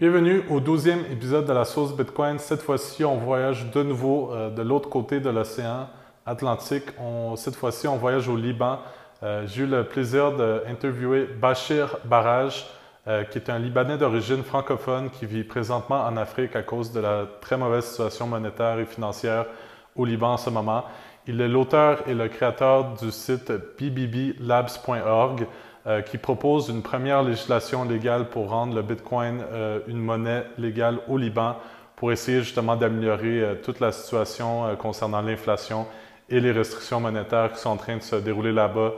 Bienvenue au 12e épisode de la sauce Bitcoin. Cette fois-ci, on voyage de nouveau euh, de l'autre côté de l'océan Atlantique. cette fois-ci, on voyage au Liban. Euh, j'ai eu le plaisir d'interviewer Bachir Barrage, euh, qui est un Libanais d'origine francophone qui vit présentement en Afrique à cause de la très mauvaise situation monétaire et financière au Liban en ce moment. Il est l'auteur et le créateur du site bbblabs.org. Euh, qui propose une première législation légale pour rendre le Bitcoin euh, une monnaie légale au Liban pour essayer justement d'améliorer euh, toute la situation concernant l'inflation et les restrictions monétaires qui sont en train de se dérouler là-bas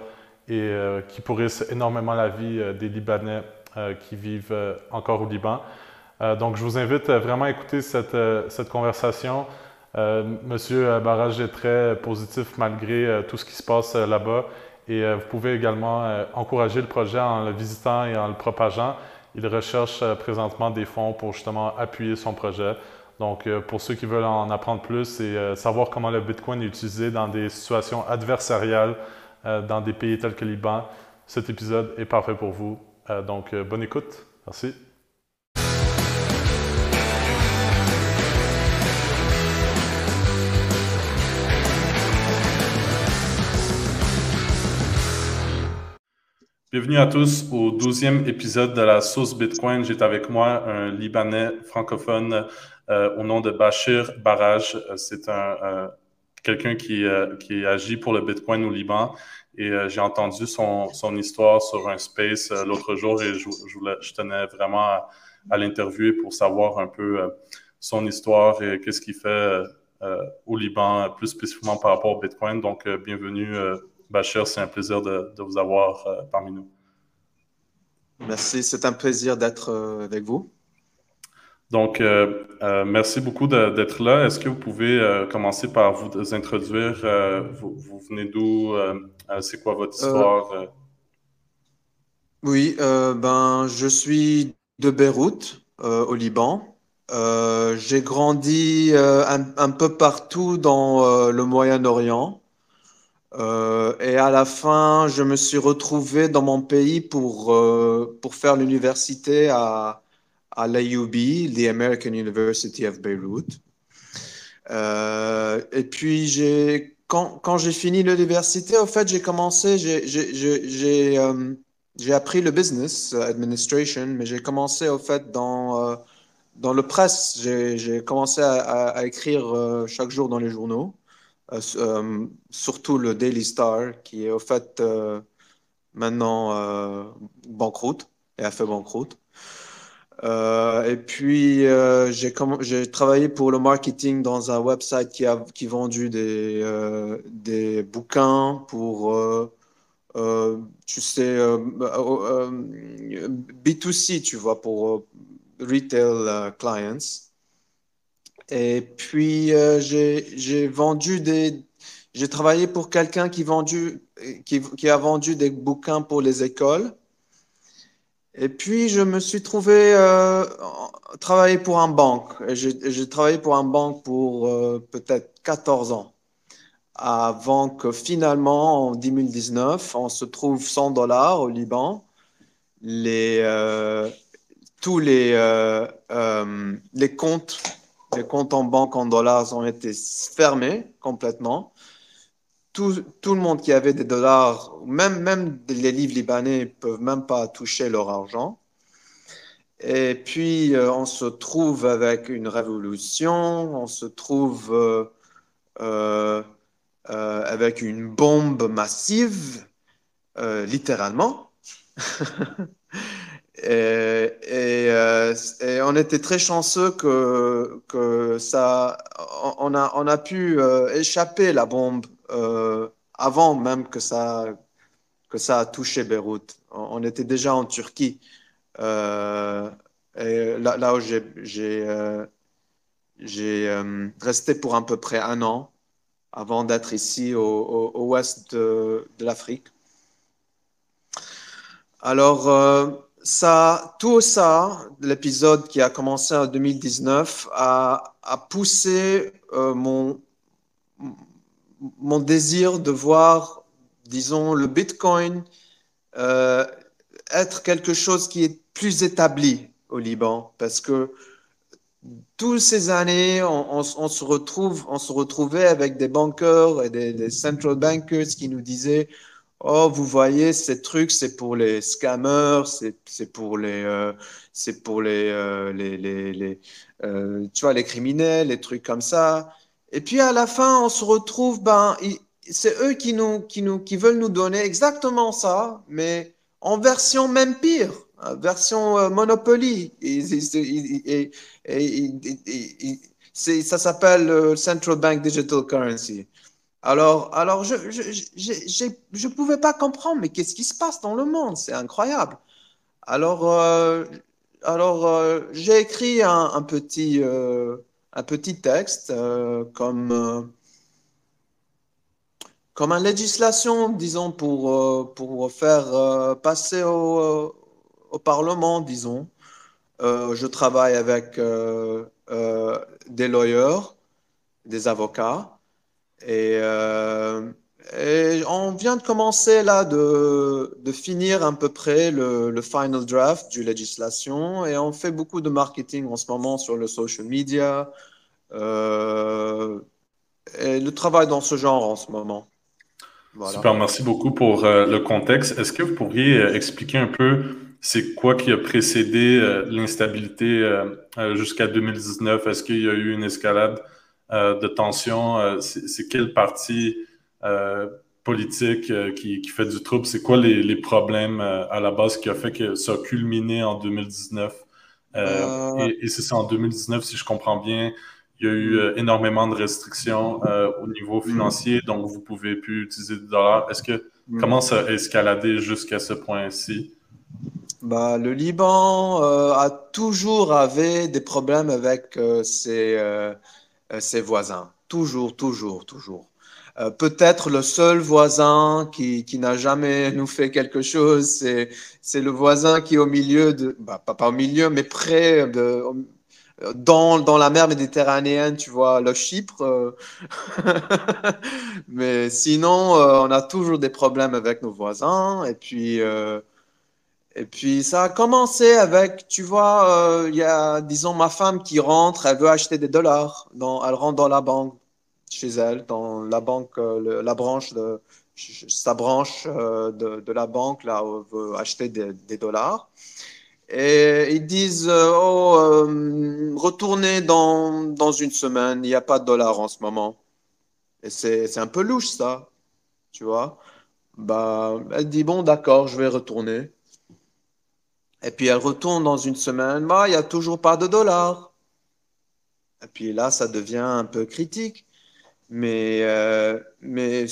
et qui pourrissent énormément la vie des Libanais qui vivent encore au Liban. donc, je vous invite vraiment à écouter cette, cette conversation. Monsieur Barrage est très positif malgré tout ce qui se passe là-bas et euh, vous pouvez également euh, encourager le projet en le visitant et en le propageant. Il recherche euh, présentement des fonds pour justement appuyer son projet. Donc, pour ceux qui veulent en apprendre plus et savoir comment le Bitcoin est utilisé dans des situations adversariales dans des pays tels que Liban, cet épisode est parfait pour vous. donc, bonne écoute. Merci. Bienvenue à tous au douzième épisode de la sauce Bitcoin. J'ai avec moi un Libanais francophone euh, au nom de Bachir Barrage. Euh, c'est euh, quelqu'un qui, qui agit pour le Bitcoin au Liban et j'ai entendu son, son, histoire sur un space l'autre jour et je, je, tenais vraiment à, à l'interviewer pour savoir un peu son histoire et qu'est-ce qu'il fait au Liban, plus spécifiquement par rapport au Bitcoin. Donc, bienvenue Bachir, c'est un plaisir de, vous avoir euh, parmi nous. Merci, c'est un plaisir d'être euh, avec vous. Donc, euh, merci beaucoup d'être là. Est-ce que vous pouvez commencer par vous introduire? Vous, venez d'où? c'est quoi votre histoire? Oui, ben, je suis de Beyrouth, au Liban. J'ai grandi un, peu partout dans le Moyen-Orient. Euh, et à la fin, je me suis retrouvé dans mon pays pour, euh, pour faire l'université à, à l'AUB, the American University of Beirut. Euh, et puis, j'ai, quand, quand j'ai fini l'université, au fait, j'ai commencé, j'ai, j'ai, j'ai appris le business administration, mais j'ai commencé, au fait, dans, dans le presse. J'ai, commencé à écrire chaque jour dans les journaux. Euh, euh, surtout le Daily Star, qui est au fait euh, maintenant banqueroute et a fait banqueroute. et puis, j'ai travaillé pour le marketing dans un website qui a qui vendu des, des bouquins pour, tu sais, B2C, tu vois, pour retail clients. Et puis, euh, j'ai vendu des. J'ai travaillé pour quelqu'un qui, qui, qui, a vendu des bouquins pour les écoles. Et puis, je me suis trouvé euh, travailler pour un banque. J'ai travaillé pour un banque pour euh, peut-être 14 ans. Avant que finalement, en 2019, on se trouve 100 dollars au Liban. Les, euh, tous les, les comptes les comptes en banque en dollars ont été fermés complètement. Tout, tout, le monde qui avait des dollars, même, même les livres libanais, ne peuvent même pas toucher leur argent. Et puis, euh, on se trouve avec une révolution, on se trouve euh, euh, avec une bombe massive, littéralement. Et, euh, et, on était très chanceux que, ça, on a, pu euh, échapper la bombe euh, avant même que ça, que ça a touché Beyrouth. On, était déjà en Turquie, là, où j'ai, j'ai, resté pour à peu près un an avant d'être ici au, au, ouest de, de l'Afrique. Alors, ça, tout ça, l'épisode qui a commencé en 2019, a, poussé euh, mon, désir de voir, disons, le Bitcoin euh, être quelque chose qui est plus établi au Liban. Parce que toutes ces années, on, se retrouve, retrouvait avec des banqueurs et des, central bankers qui nous disaient Oh, vous voyez, ces trucs, c'est pour les scammers, c'est pour les, c'est pour euh, les, les, les euh, tu vois, les criminels, les trucs comme ça. Et puis à la fin, on se retrouve, ben, c'est eux qui, nous, qui, nous, qui veulent nous donner exactement ça, mais en version même pire, version euh, Monopoly. Et, ça s'appelle Central Bank Digital Currency. Alors, je ne pouvais pas comprendre, mais qu'est-ce qui se passe dans le monde? C'est incroyable. Alors, euh, euh, j'ai écrit un, petit, euh, petit texte comme, comme une législation, disons, pour, pour faire passer au, au, Parlement, disons. je travaille avec des lawyers, des avocats. Et, euh, et, on vient de commencer là de, de finir à peu près le, final draft du législation et on fait beaucoup de marketing en ce moment sur le social media euh, et le travail dans ce genre en ce moment. Super, merci beaucoup pour euh, le contexte. Est-ce que vous pourriez expliquer un peu c'est quoi qui a précédé l'instabilité jusqu'à 2019? Est-ce qu'il y a eu une escalade de tension? Euh, c'est quelle partie euh, politique qui, fait du trouble? C'est quoi les, problèmes à la base qui a fait que ça a culminé en 2019? Et, c'est ça, en 2019, si je comprends bien, il y a eu énormément de restrictions au niveau mm. financier, donc vous pouvez plus utiliser de dollars. Est-ce que mm. comment ça a escaladé jusqu'à ce point-ci? Bah, le Liban a toujours avait des problèmes avec euh, ses voisins. Toujours, toujours, toujours. Euh, peut-être le seul voisin qui, qui n'a jamais nous fait quelque chose, c'est, c'est le voisin qui est au milieu de, bah, pas, au milieu, mais près de, dans, dans la mer Méditerranéenne, tu vois, le Chypre. Euh. mais sinon, on a toujours des problèmes avec nos voisins. Et puis, et puis ça a commencé avec, tu vois, euh, il y a, disons, ma femme qui rentre, elle veut acheter des dollars. Dans, elle rentre dans la banque chez elle, dans la banque, euh, la branche de sa branche euh, de, la banque, là, veut acheter des, des dollars. Et ils disent, oh, retournez dans, dans une semaine, il n'y a pas de dollars en ce moment. Et c'est un peu louche, ça, tu vois. Bah, elle dit, bon, d'accord, je vais retourner. Et puis elle retourne dans une semaine, bah, il n'y a toujours pas de dollars. Et puis là, ça devient un peu critique. Mais, euh, mais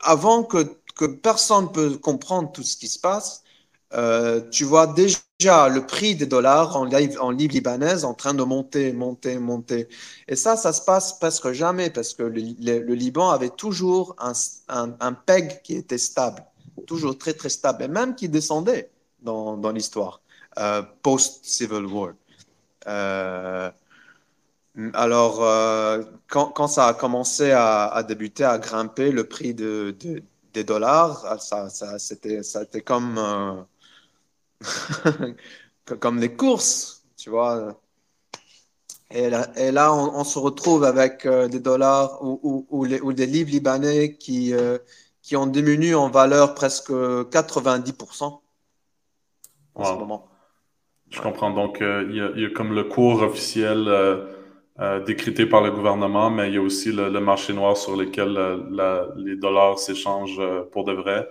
avant que, que personne ne peut comprendre tout ce qui se passe, euh, tu vois déjà le prix des dollars en, en livre libanaise en train de monter, monter, monter. Et ça, ça se passe presque jamais parce que le, le, Liban avait toujours un, un, un, peg qui était stable, toujours très, très stable, et même qui descendait dans, dans l'histoire. Euh, post-Civil War. Euh, alors, euh, quand, quand, ça a commencé à, débuter, à grimper le prix de, des dollars, ah, ça, ça c'était, ça était comme, comme les courses, tu vois. Et là, et là on, se retrouve avec des dollars ou, ou, les, ou, des livres libanais qui, qui ont diminué en valeur presque 90% en ce moment. Je comprends. Donc, euh, il y, a comme le cours officiel euh, euh, décrété par le gouvernement, mais il y a aussi le, marché noir sur lequel les dollars s'échangent pour de vrai.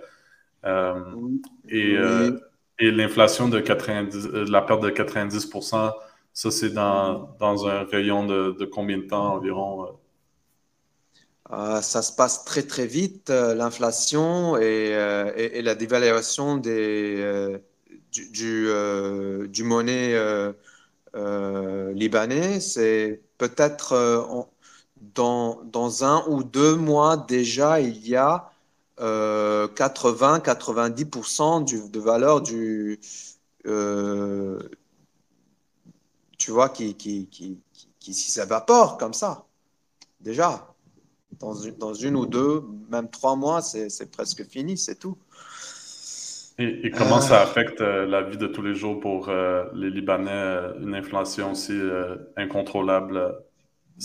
Et, et l'inflation de 90, la perte de 90% ça, c'est dans, dans, un rayon de, de, combien de temps environ? ça se passe très, très vite, l'inflation et, et, la dévaluation des du, euh, du, monnaie euh, euh, libanais, c'est peut-être dans, dans, un ou deux mois déjà, il y a 80-90% de valeur du, tu vois, qui, qui, qui, qui, s'évapore comme ça, déjà. Dans dans une, ou deux, même trois mois, c'est presque fini, c'est tout. Et, comment ça affecte la vie de tous les jours pour les Libanais, une inflation aussi incontrôlable?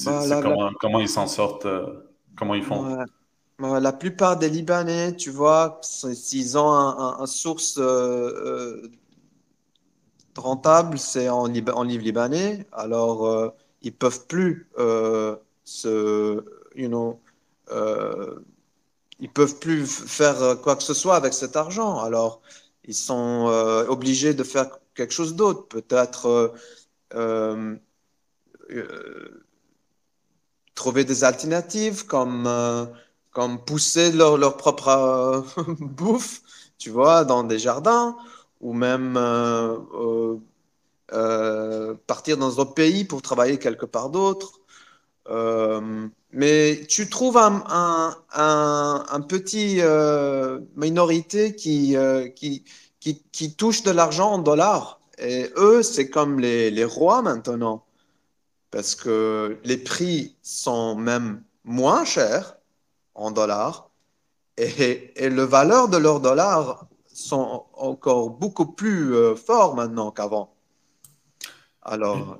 Bah, comment, comment, ils s'en sortent? comment ils font? La plupart des Libanais, tu vois, s'ils ont un, source euh, rentable, c'est en, en livre libanais, alors euh, ils peuvent plus euh, se, you know, ils peuvent plus faire quoi que ce soit avec cet argent. Alors ils sont obligés de faire quelque chose d'autre, peut-être trouver des alternatives comme comme pousser leur, leur propre euh, bouffe, tu vois, dans des jardins, ou même euh, euh, partir dans d'autres pays pour travailler quelque part d'autre. Mais tu trouves un, un, un, petit minorité qui, qui, qui, qui, touche de l'argent en dollars. Et eux, c'est comme les, les rois maintenant, parce que les prix sont même moins chers en dollars et, et le valeur de leurs dollars sont encore beaucoup plus euh, forts maintenant qu'avant. Alors,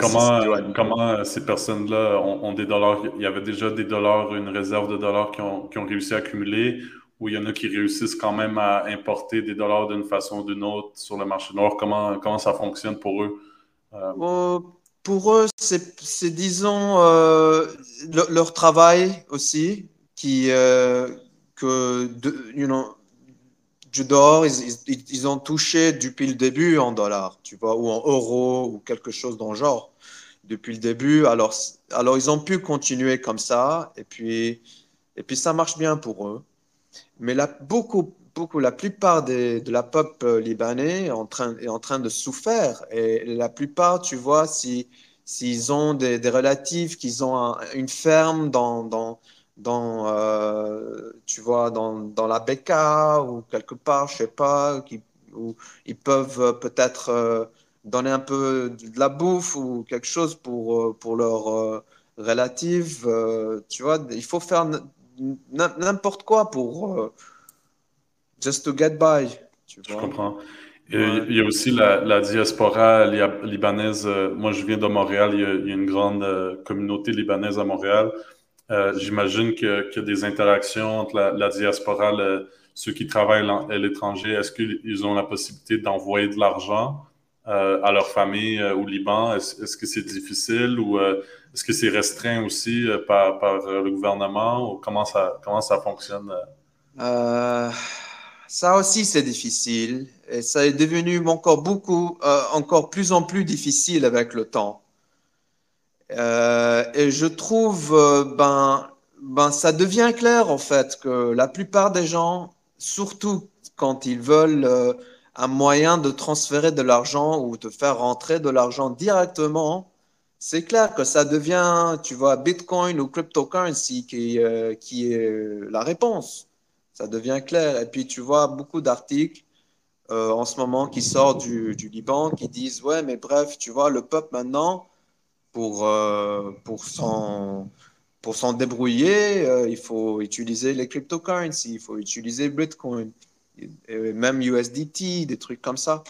comment, comment euh, ces personnes-là ont, des dollars Il y avait déjà des dollars, une réserve de dollars qui ont, qui ont réussi à accumuler, ou il y en a qui réussissent quand même à importer des dollars d'une façon ou d'une autre sur le marché noir. Comment, comment ça fonctionne pour eux? Euh, Pour eux, c'est, disons, leur travail aussi qui, euh, que you know, du dehors, ils, ils, ont touché depuis le début en dollars, tu vois, ou en euros, ou quelque chose dans le genre, depuis le début. Alors, alors ils ont pu continuer comme ça, et puis, et puis ça marche bien pour eux. Mais là, beaucoup, beaucoup, la plupart de la pop libanais est en train, est en train de souffrir. Et la plupart, tu vois, si s'ils ont des, des relatifs, qu'ils ont une ferme dans, dans, dans, euh, tu vois, dans, dans, la BK ou quelque part, je sais pas, qui, où ils peuvent euh, peut-être euh, donner un peu de la bouffe ou quelque chose pour, pour leur relative. tu vois, il faut faire n'importe quoi pour just to get by. Tu vois. Je comprends. Il y a aussi la, la diaspora libanaise. Moi, je viens de Montréal. Il y a, il y a une grande communauté libanaise à Montréal. Euh, j'imagine qu'il y a des interactions entre la, diaspora, ceux qui travaillent à l'étranger. Est-ce qu'ils ont la possibilité d'envoyer de l'argent euh, à leur famille euh, au Liban? Est-ce que c'est difficile ou est-ce que c'est restreint aussi par, le gouvernement ou comment ça, comment ça fonctionne? ça aussi, c'est difficile et ça est devenu encore beaucoup, encore plus en plus difficile avec le temps. Euh, et je trouve, euh, ben, ben, ça devient clair en fait que la plupart des gens, surtout quand ils veulent euh, un moyen de transférer de l'argent ou de faire rentrer de l'argent directement, c'est clair que ça devient, tu vois, Bitcoin ou cryptocurrency qui, qui est la réponse. Ça devient clair. Et puis tu vois beaucoup d'articles en ce moment qui sortent du, du Liban qui disent, ouais, mais bref, tu vois, le peuple maintenant, pour, euh, pour s'en débrouiller, euh, il faut utiliser les cryptocurrencies, il faut utiliser Bitcoin, même USDT, des trucs comme ça.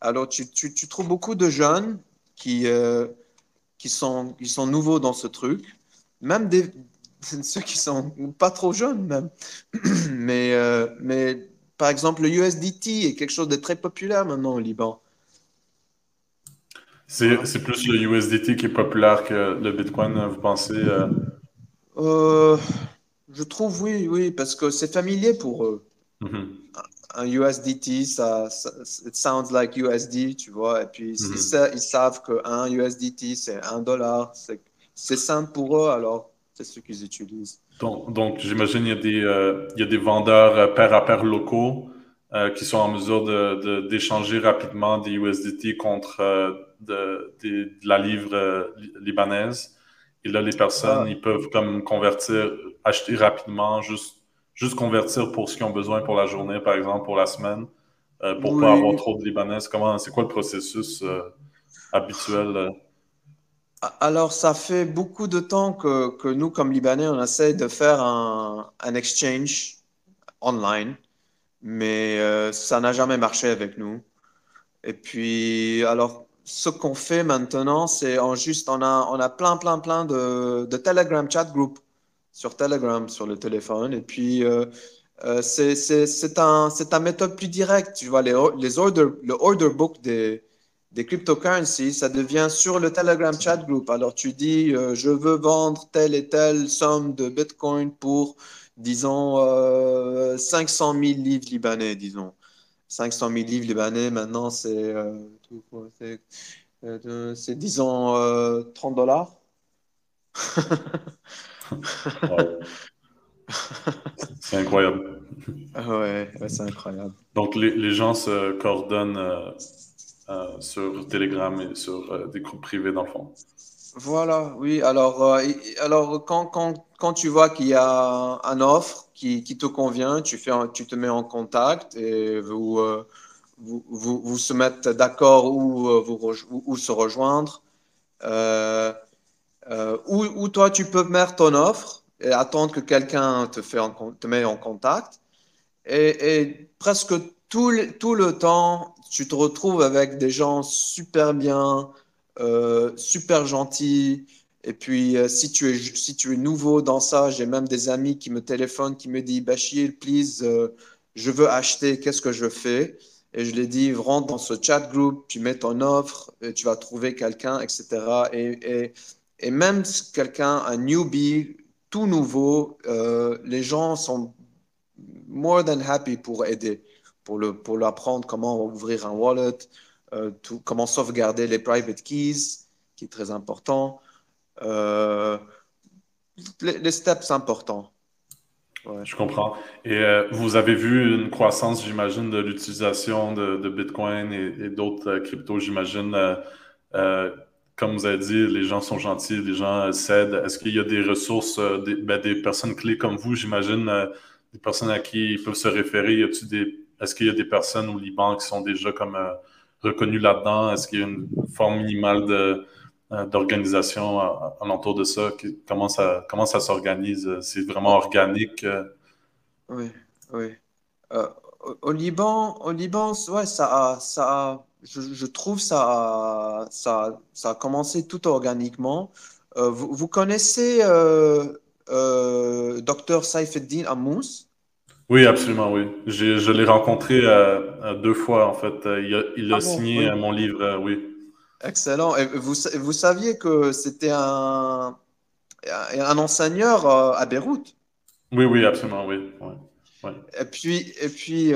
Alors, tu, tu, trouves beaucoup de jeunes qui, euh, qui, sont, qui sont nouveaux dans ce truc, même ceux qui sont pas trop jeunes même. mais, mais par exemple, le USDT est quelque chose de très populaire maintenant au Liban. C'est plus le USDT qui est populaire que le Bitcoin, vous pensez? Euh? Euh, je trouve oui, oui, parce que c'est familier pour eux. Mm-hmm. Un USDT, ça, ça it sounds like USD, tu vois. Et puis, mm-hmm. ils, savent qu'un USDT, c'est un dollar. C'est simple pour eux, alors c'est ce qu'ils utilisent. Donc, donc j'imagine qu'il y, a des, euh, il y a des vendeurs pair à pair locaux qui sont en mesure d'échanger de, rapidement des USDT contre de, de, la livre euh, libanaise. Et là, les personnes, ah. ils peuvent comme convertir, acheter rapidement, juste, juste convertir pour ce qu'ils ont besoin pour la journée, par exemple, pour la semaine, euh, pour ne pas avoir trop de libanaises. Comment, c'est quoi le processus euh, habituel? Alors, ça fait beaucoup de temps que, que, nous, comme Libanais, on essaie de faire un, un exchange online mais ça n'a jamais marché avec nous. Et puis, alors, ce qu'on fait maintenant, c'est en juste, on a, on a plein, plein, plein de, de Telegram chat group sur Telegram, sur le téléphone. Et puis, euh, euh, c'est un, un méthode plus directe. Tu vois, les, les order, le order book des, des cryptocurrencies, ça devient sur le Telegram chat group. Alors, tu dis, euh, je veux vendre telle et telle somme de Bitcoin pour, disons, 500 000 livres libanais, disons. 500 000 livres libanais, maintenant, c'est, c'est, disons, 30 dollars. c'est incroyable. Ouais, c'est incroyable. Donc, les, les, gens se coordonnent euh, euh, sur Telegram et sur euh, des groupes privés, dans le fond. Voilà, oui. Alors, alors quand, quand, quand, tu vois qu'il y a un offre qui, qui, te convient, tu, fais tu te mets en contact et vous, vous, vous, vous, se mettre d'accord où, vous, où, se rejoindre. Euh, ou, toi, tu peux mettre ton offre et attendre que quelqu'un te, fait te met en contact. Et, presque tout le, tout le, temps, tu te retrouves avec des gens super bien, euh, super gentils. Et puis, euh, si, tu es, si tu es nouveau dans ça, j'ai même des amis qui me téléphonent, qui me disent Bachir, please, je veux acheter, qu'est-ce que je fais? Et je les dis rentre dans ce chat group, tu mets ton offre, tu vas trouver quelqu'un, etc. Et, même quelqu'un, un newbie, tout nouveau, euh, les gens sont more than happy pour aider, pour, le, pour l'apprendre comment ouvrir un wallet, euh, comment sauvegarder les private keys, qui est très important. Euh, les, steps importants. Je comprends. Et vous avez vu une croissance, j'imagine, de l'utilisation de, Bitcoin et, d'autres cryptos, j'imagine comme vous avez dit, les gens sont gentils, les gens cèdent. Est-ce qu'il y a des ressources, euh, ben, des, personnes clés comme vous, j'imagine, euh, des personnes à qui ils peuvent se référer? Est-ce qu'il y a des personnes au Liban qui sont déjà comme euh, reconnues là-dedans? Est-ce qu'il y a une forme minimale de, d'organisation alentour de ça? Comment ça, comment ça s'organise? C'est vraiment organique? Oui, oui. au, Liban, au Liban, ouais, ça ça je, trouve ça, ça, ça a commencé tout organiquement. Euh, vous, connaissez euh, euh, Dr Saifeddin Amous? Oui, absolument, oui. Je l'ai rencontré deux fois, en fait. Il a, ah signé mon livre, oui. Excellent. Et vous, vous saviez que c'était un, un enseigneur à Beyrouth? Oui, oui, absolument, oui. Et puis, et puis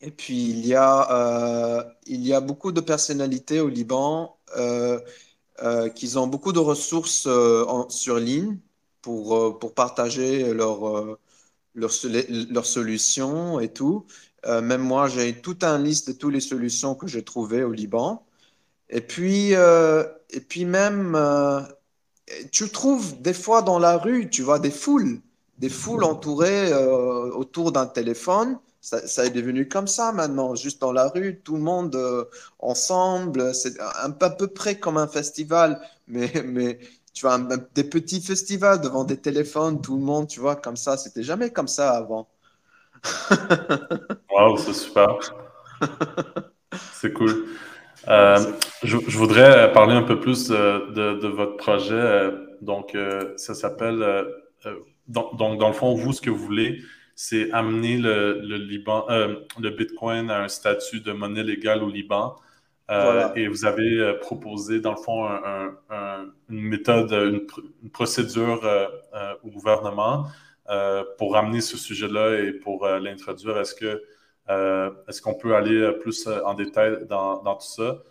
et puis, il y a, euh, il y a beaucoup de personnalités au Liban euh, euh, qui ont beaucoup de ressources sur ligne pour, pour partager leurs leur, solutions et tout. même moi, j'ai toute une liste de toutes les solutions que j'ai trouvées au Liban. Et puis, et puis même, tu trouves des fois dans la rue, tu vois des foules, des foules entourées autour d'un téléphone ça, est devenu comme ça maintenant, juste dans la rue, tout le monde euh, ensemble. C'est un, à peu près comme un festival, mais, mais tu vois, des petits festivals devant des téléphones, tout le monde, tu vois, comme ça. C'était jamais comme ça avant. Waouh, c'est super. c'est cool. Euh, je, je, voudrais parler un peu plus de, de, votre projet. Donc, euh, ça s'appelle. donc, dans le fond, vous, ce que vous voulez, c'est amener le, Liban, euh, le Bitcoin à un statut de monnaie légale au Liban. Euh, et vous avez euh, proposé, dans le fond, une méthode, une, procédure au gouvernement pour amener ce sujet-là et pour l'introduire. Est-ce que est-ce qu'on peut aller plus en détail dans, tout ça?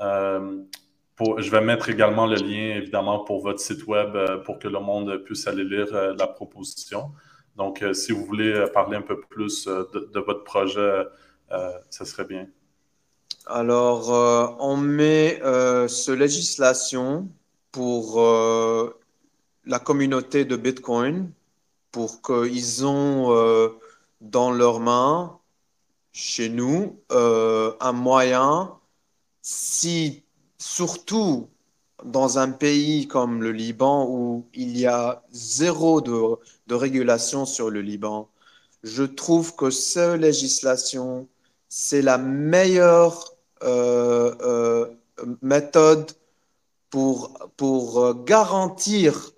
je vais mettre également le lien, évidemment, pour votre site web pour que le monde puisse aller lire la proposition. Donc, euh, si vous voulez euh, parler un peu plus euh, de, votre projet, ça serait bien. Alors, on met ce législation pour la communauté de Bitcoin pour qu'ils ont dans leurs mains, chez nous, un moyen, si surtout dans un pays comme le Liban où il y a zéro de, régulation sur le Liban, je trouve que cette législation, c'est la meilleure euh, euh, méthode pour, pour garantir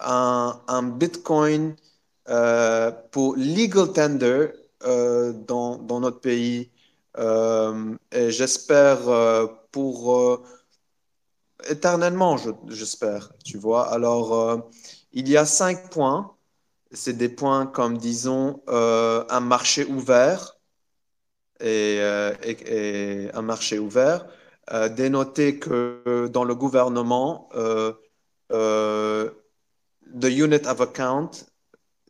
un, un Bitcoin pour legal tender dans, dans, notre pays. et j'espère pour éternellement, j'espère, tu vois. Alors, il y a cinq points c'est des points comme, disons, euh, un marché ouvert et, euh, un marché ouvert. Euh, dénoter que dans le gouvernement, the unit of account,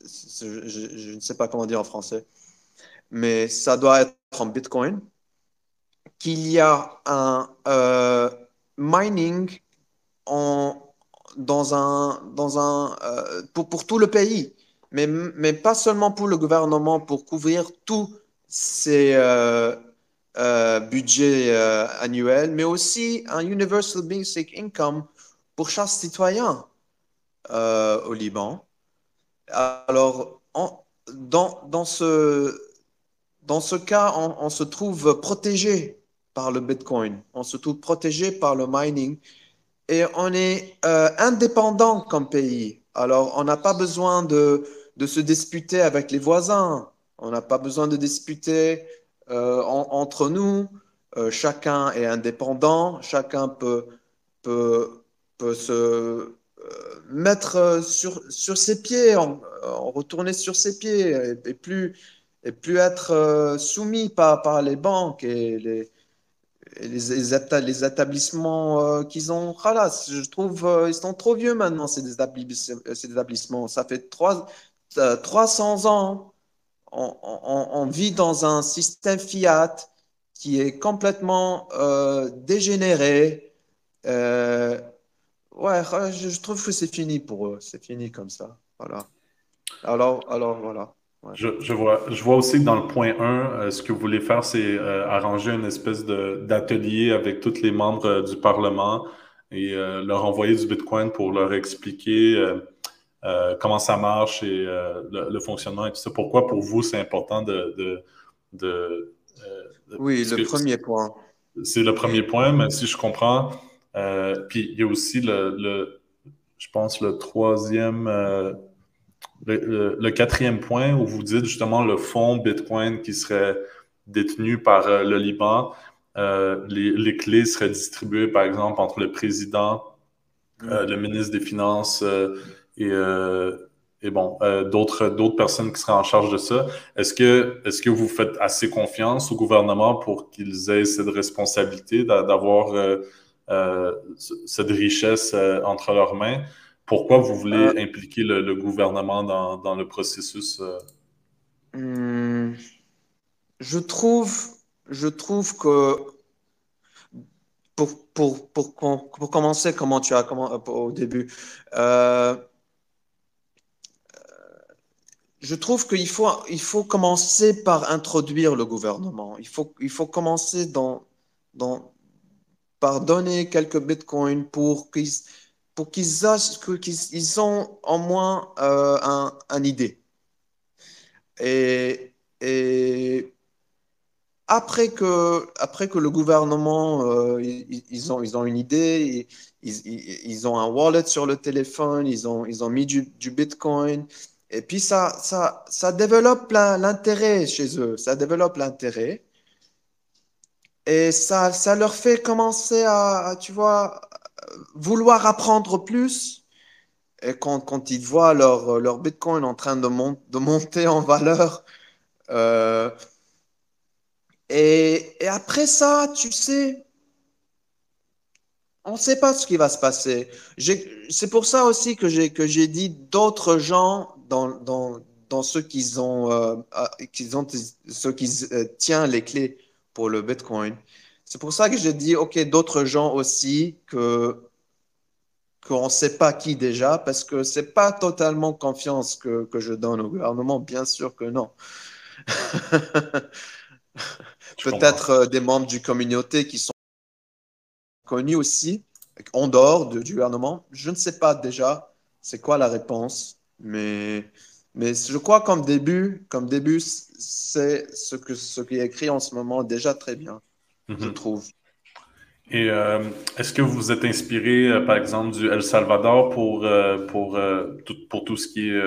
je, ne sais pas comment dire en français, mais ça doit être en Bitcoin, qu'il y a un mining en, dans un, dans un, pour, pour tout le pays mais, mais pas seulement pour le gouvernement, pour couvrir tous ses euh, euh, budgets euh, annuels, mais aussi un Universal Basic Income pour chaque citoyen au Liban. Alors, dans, dans, ce, dans ce cas, on, se trouve protégé par le Bitcoin, on se trouve protégé par le mining et on est indépendant comme pays. Alors, on n'a pas besoin de, de se disputer avec les voisins. On n'a pas besoin de disputer euh, entre nous. Euh, chacun est indépendant. Chacun peut, peut, peut se euh, mettre sur, sur ses pieds, retourner sur ses pieds et, plus, et plus être soumis par, les banques et les, les, établissements qu'ils ont. je trouve ils sont trop vieux maintenant, ces établissements. Ça fait trois, 300 ans, on, vit dans un système fiat qui est complètement euh, dégénéré. Euh, ouais, je, trouve que c'est fini pour eux. C'est fini comme ça. Voilà. Alors, alors voilà. Je, vois, je vois aussi que dans le point 1, euh, ce que vous voulez faire, c'est arranger une espèce d'atelier avec tous les membres du Parlement et leur envoyer du Bitcoin pour leur expliquer euh, comment ça marche et euh, le, fonctionnement et tout ça. Pourquoi pour vous c'est important de... de, euh, oui, le premier point. C'est le premier point, mais si je comprends, puis il y a aussi le, je pense, le troisième, le, quatrième point où vous dites justement le fonds Bitcoin qui serait détenu par le Liban. Les, les, clés seraient distribuées, par exemple, entre le président, le ministre des Finances, et, euh, et bon, euh, d'autres, d'autres personnes qui seraient en charge de ça. Est-ce que, est-ce que vous faites assez confiance au gouvernement pour qu'ils aient cette responsabilité d'avoir euh, cette richesse entre leurs mains? Pourquoi vous voulez impliquer le, gouvernement dans, dans, le processus? Hmm. je trouve, je trouve que pour, pour, pour, pour, commencer, comment tu as comment, au début, euh, je trouve qu'il faut, il faut commencer par introduire le gouvernement. Il faut, il faut commencer dans, dans, par donner quelques bitcoins pour qu'ils pour qu'ils qu'ils ils ont au moins euh, un, idée. Et, après, que, après que le gouvernement, euh, ils, ont, ils ont une idée, ils, ont un wallet sur le téléphone, ils ont, ils ont mis du, bitcoin, et puis ça, ça, ça développe l'intérêt chez eux, ça développe l'intérêt. Et ça, ça leur fait commencer à, tu vois, vouloir apprendre plus. Et quand, quand ils voient leur, leur Bitcoin en train de, de monter en valeur, euh, et, et, après ça, tu sais, on ne sait pas ce qui va se passer. C'est pour ça aussi que j'ai dit d'autres gens dans, dans, dans ceux qui ont, euh, qui ont ceux qui euh, tiennent les clés pour le Bitcoin. C'est pour ça que j'ai dit, OK, d'autres gens aussi que qu'on ne sait pas qui déjà, parce que c'est pas totalement confiance que, que je donne au gouvernement, bien sûr que non. Peut-être euh, des membres du communauté qui sont connus aussi, en dehors du gouvernement. Je ne sais pas déjà c'est quoi la réponse. Mais Mais je crois comme début, comme début, c'est ce, que, ce qui est écrit en ce moment déjà très bien, je mhm. trouve. Et euh, est-ce que vous vous êtes inspiré, euh, par exemple, du El Salvador pour, euh, pour, tout, pour tout ce qui est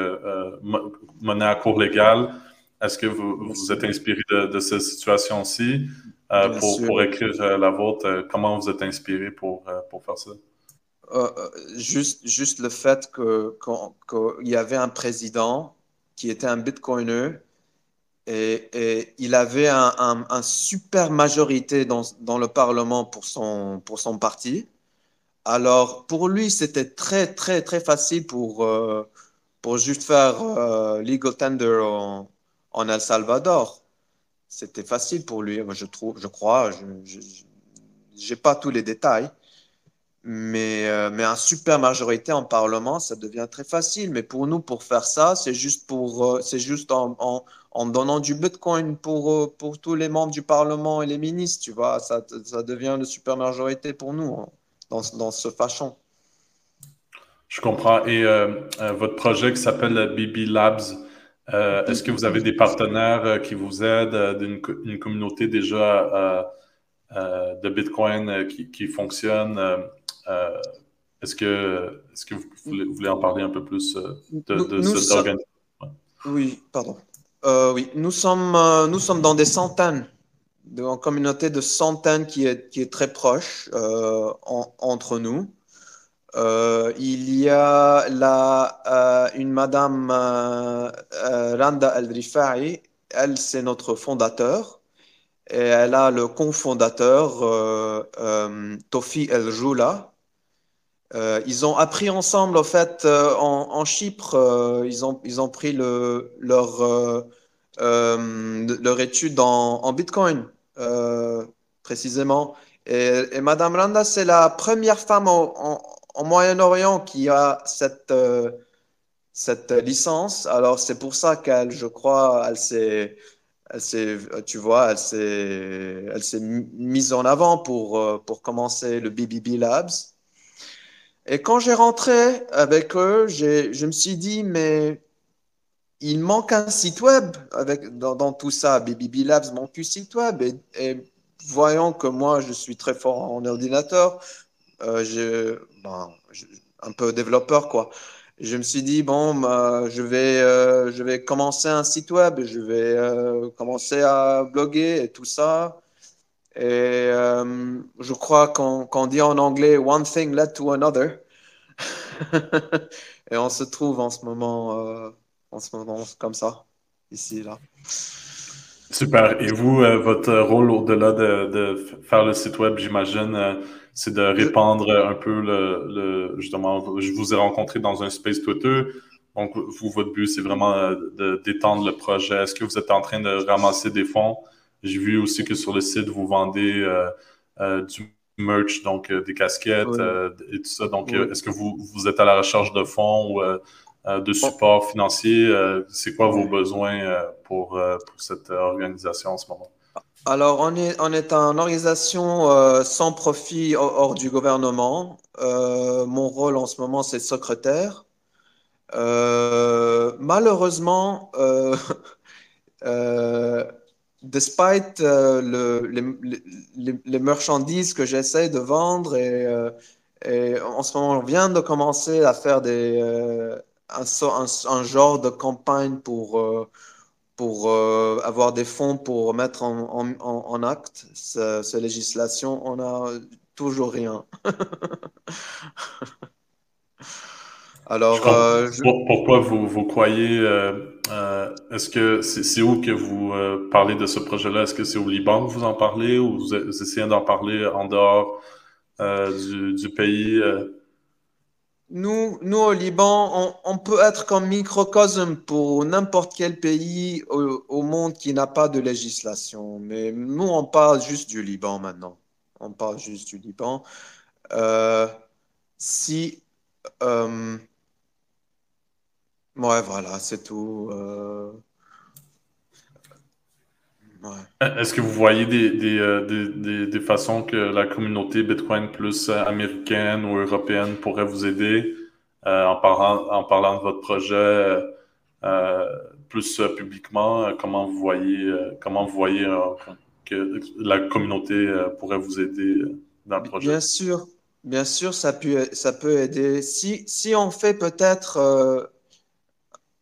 monnaie à cours légal? Est-ce que vous vous êtes inspiré de, de cette situation-ci pour, pour, écrire la vôtre? Comment vous êtes inspiré pour, pour faire ça? juste, juste le fait qu'il y avait un président qui était un bitcoiner et, il avait un, super majorité dans, le Parlement pour son, pour son parti. Alors, pour lui, c'était très, très, très facile pour, euh, pour juste faire euh, legal tender en, en, El Salvador. C'était facile pour lui, je, trouve, je crois. Je n'ai pas tous les détails. Mais, euh, mais un super majorité en Parlement, ça devient très facile. Mais pour nous, pour faire ça, c'est juste, pour, c'est juste en, en, en donnant du Bitcoin pour, euh, pour tous les membres du Parlement et les ministres, tu vois, ça, ça devient une super majorité pour nous hein, dans, dans, ce fashion. Je comprends. Et euh, euh, votre projet qui s'appelle BB Labs, est-ce que vous avez des partenaires qui vous aident, d'une une communauté déjà de Bitcoin qui, qui fonctionne? est-ce que, est que vous voulez, en parler un peu plus de, de cette organisation? Oui, pardon. Euh, oui, nous sommes, euh, nous sommes dans des centaines, de, en communauté de centaines qui est, qui est très proche euh, entre nous. il y a là une madame Randa El-Rifai, elle c'est notre fondateur, et elle a le cofondateur Tofi El-Joula, euh, ils ont appris ensemble, en fait, euh, en, Chypre, euh, ils, ont, ils ont pris le, leur, leur étude en, Bitcoin, précisément. Et, Madame Randa, c'est la première femme en, Moyen-Orient qui a cette, cette licence. Alors, c'est pour ça qu'elle, je crois, elle s'est, tu vois, elle s'est mise en avant pour, pour commencer le BBB Labs. Et quand j'ai rentré avec eux, je me suis dit, mais il manque un site web avec, dans, tout ça. BBB Labs manque un site web. Et, voyant que moi, je suis très fort en ordinateur, euh, ben, un peu développeur, quoi. Je me suis dit, bon, bah, je, vais, euh, je vais commencer un site web, je vais euh, commencer à bloguer et tout ça. Et euh, je crois qu'on dit en anglais One thing led to another. et on se trouve en ce moment, euh, en ce moment comme ça, ici, là. Super. Et vous, euh, votre rôle au-delà de, de, faire le site web, j'imagine, c'est de répandre un peu le, le, Justement, je vous ai rencontré dans un space Twitter. Donc, vous, votre but, c'est vraiment d'étendre le projet. Est-ce que vous êtes en train de ramasser des fonds? J'ai vu aussi que sur le site, vous vendez euh, euh, du merch, donc euh, des casquettes et tout ça. Donc, est-ce que vous, vous, êtes à la recherche de fonds ou de support financier? c'est quoi vos besoins pour, pour, cette organisation en ce moment? Alors, on est, on est une organisation sans profit hors, du gouvernement. mon rôle en ce moment, c'est secrétaire. malheureusement, despite euh, le, les, marchandises que j'essaie de vendre et, euh, et, en ce moment on vient de commencer à faire des, euh, un, un, genre de campagne pour, pour avoir des fonds pour mettre en, en, en acte cette législation, on n'a toujours rien. Alors, pourquoi vous, vous croyez euh, est-ce que c'est où que vous euh, parlez de ce projet-là? Est-ce que c'est au Liban que vous en parlez ou vous, essayez d'en parler en dehors euh, du, pays? Nous, nous, au Liban, on, peut être comme microcosme pour n'importe quel pays au, monde qui n'a pas de législation. Mais nous, on parle juste du Liban maintenant. On parle juste du Liban. si Ouais, voilà, c'est tout. Euh. Est-ce que vous voyez euh, des, des, façons que la communauté Bitcoin plus américaine ou européenne pourrait vous aider euh, en, parlant, en parlant de votre projet plus publiquement, comment vous voyez, comment vous voyez que la communauté pourrait vous aider dans le projet? Bien sûr, bien sûr, ça peut, ça peut aider. Si, si on fait peut-être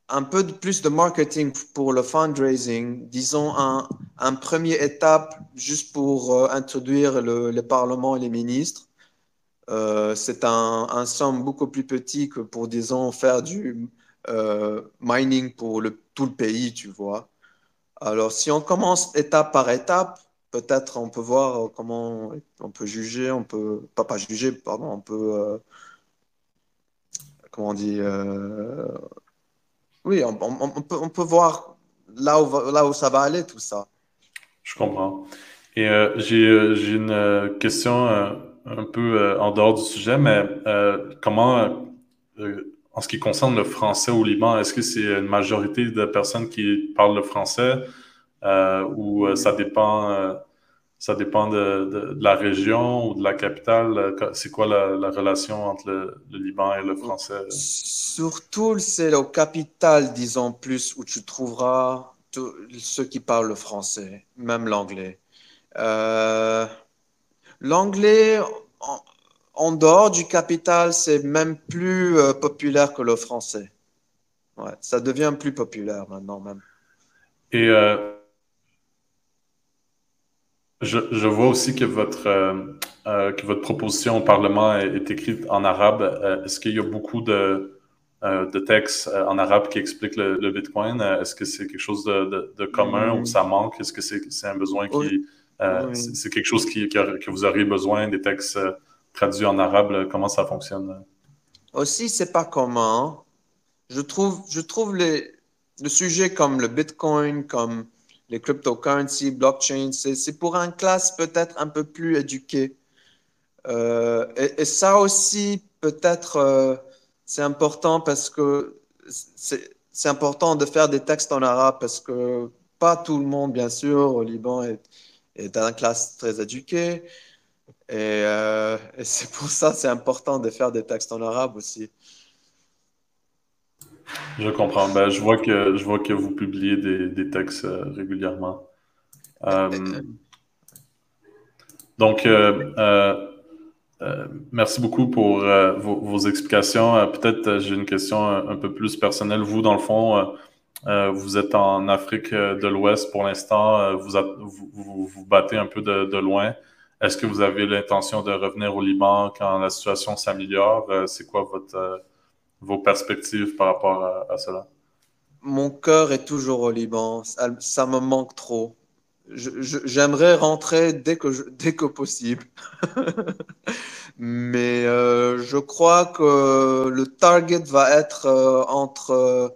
un peu de plus de marketing pour le fundraising, disons un, un première étape juste pour euh, introduire le, le, Parlement et les ministres. Euh, c'est un, un, somme beaucoup plus petit que pour, disons, faire du euh, mining pour le, tout le pays, tu vois. Alors, si on commence étape par étape, peut-être on peut voir comment on peut juger, on peut, pas, pas juger, pardon, on peut, comment on dit, oui, on, peut, voir là où, ça va aller, tout ça. Je comprends. Et euh, j'ai euh, une euh, question un peu en dehors du sujet, mais comment, en ce qui concerne le français au Liban, est-ce que c'est une majorité de personnes qui parlent le français ou ça dépend ça dépend de, la région ou de la capitale. C'est quoi la, relation entre le, Liban et le français? Surtout, c'est la capitale, disons plus, où tu trouveras ceux qui parlent le français, même l'anglais. Euh, l'anglais, en, dehors du capital, c'est même plus euh, populaire que le français. Ouais, ça devient plus populaire maintenant même. Et euh, je, vois aussi que votre, euh, euh, que votre proposition au Parlement est, écrite en arabe. Euh, est-ce qu'il y a beaucoup de, de textes en arabe qui expliquent le, Bitcoin? Est-ce que c'est quelque chose de, de, commun ou ça manque? Est-ce que c'est un besoin qui... C'est quelque chose qui, que vous auriez besoin, des textes traduits en arabe? Comment ça fonctionne? Aussi, c'est pas commun. Je trouve, je trouve les, le sujet comme le Bitcoin, comme les cryptocurrencies, blockchain, c'est pour une classe peut-être un peu plus éduquée. Euh, et, ça aussi, peut-être, euh, c'est important parce que c'est important de faire des textes en arabe parce que pas tout le monde, bien sûr, au Liban est, est dans une classe très éduquée. Et, euh, et c'est pour ça c'est important de faire des textes en arabe aussi. Je comprends. Ben, je, vois que, je vois que vous publiez des, des textes euh, régulièrement. Euh, donc, euh, merci beaucoup pour vos, vos, explications. Peut-être j'ai une question un, peu plus personnelle. Vous, dans le fond, vous êtes en Afrique de l'Ouest pour l'instant. Vous, vous, battez un peu de loin. Est-ce que vous avez l'intention de revenir au Liban quand la situation s'améliore? C'est quoi votre vos perspectives par rapport à, cela? Mon cœur est toujours au Liban. Ça, me manque trop. J'aimerais rentrer dès que, dès que possible. Mais euh, je crois que le target va être euh, entre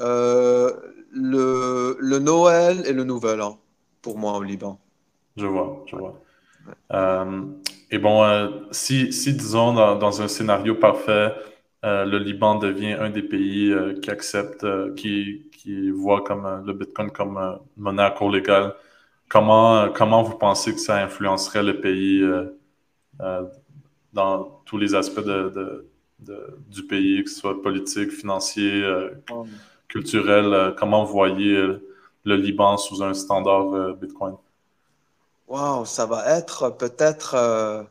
euh, le, le, Noël et le Nouvel An pour moi au Liban. Je vois, je vois. et bon, si, si, disons, dans un scénario parfait, euh, le Liban devient un des pays euh, qui accepte, euh, qui, qui voit comme le Bitcoin comme monnaie à cours légal. Comment, comment vous pensez que ça influencerait le pays dans tous les aspects du pays, que ce soit politique, financier, culturel? comment vous le Liban sous un standard Bitcoin? Wow, ça va être peut-être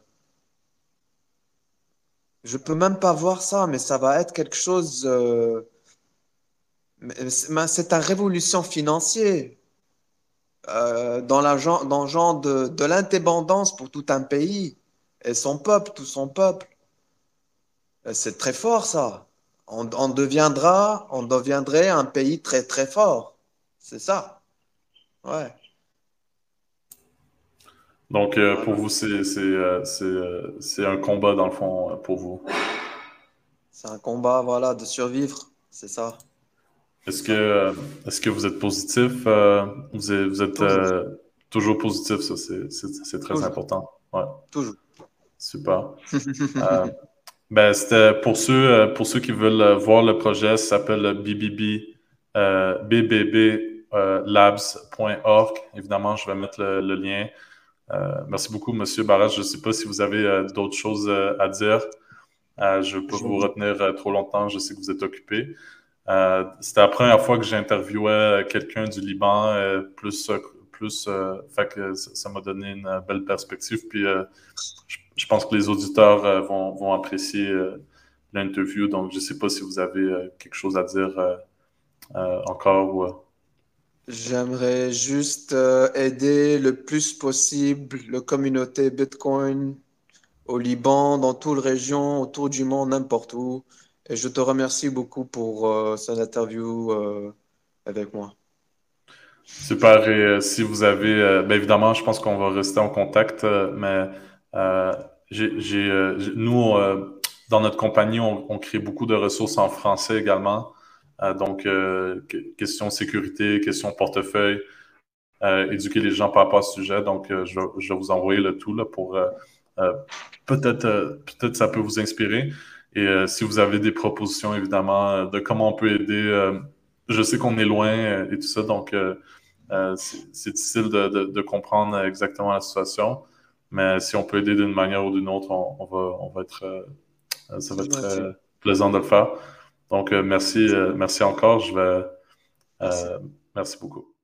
je peux même pas voir ça, mais ça va être quelque chose. Euh, c'est une révolution financière euh, dans, la, dans le genre de, l'indépendance pour tout un pays et son peuple, tout son peuple. C'est très fort ça. On, deviendra, on deviendrait un pays très très fort. C'est ça. Ouais. Donc, euh, pour vous, c'est euh, euh, un combat, dans le fond, pour vous. C'est un combat, voilà, de survivre, c'est ça. Est-ce que, est que vous êtes positif? vous êtes, vous êtes toujours. positif, ça, c'est très important. Ouais. Toujours. Super. ben, c'était pour ceux, pour ceux qui veulent voir le projet, ça s'appelle BBB, bbbLabs.org. Évidemment, je vais mettre le lien. Euh, merci beaucoup, Monsieur Barras. Je ne sais pas si vous avez euh, d'autres choses euh, à dire. je ne peux pas vous retenir trop longtemps. Je sais que vous êtes occupé. C'était la première fois que j'interviewais quelqu'un du Liban, plus plus. fait que ça m'a donné une belle perspective. Puis je, pense que les auditeurs vont, vont, apprécier l'interview. Donc, je ne sais pas si vous avez quelque chose à dire encore J'aimerais juste aider le plus possible la communauté Bitcoin au Liban, dans toute la région, autour du monde, n'importe où. Et je te remercie beaucoup pour euh, cette interview euh, avec moi. Super. Et euh, si vous avez, bien évidemment, je pense qu'on va rester en contact, mais nous, dans notre compagnie, on, crée beaucoup de ressources en français également. Donc, question sécurité, question portefeuille, éduquer les gens par rapport à ce sujet. Donc, je, je, vais vous envoyer le tout là, pour euh, peut-être euh, peut-être ça peut vous inspirer. Et euh, si vous avez des propositions, évidemment, de comment on peut aider, je sais qu'on est loin et tout ça, donc c'est difficile de, comprendre exactement la situation. Mais si on peut aider d'une manière ou d'une autre, on, va, on va être, ça va être plaisant de le faire. Donc, merci, merci encore. Je vais, merci beaucoup.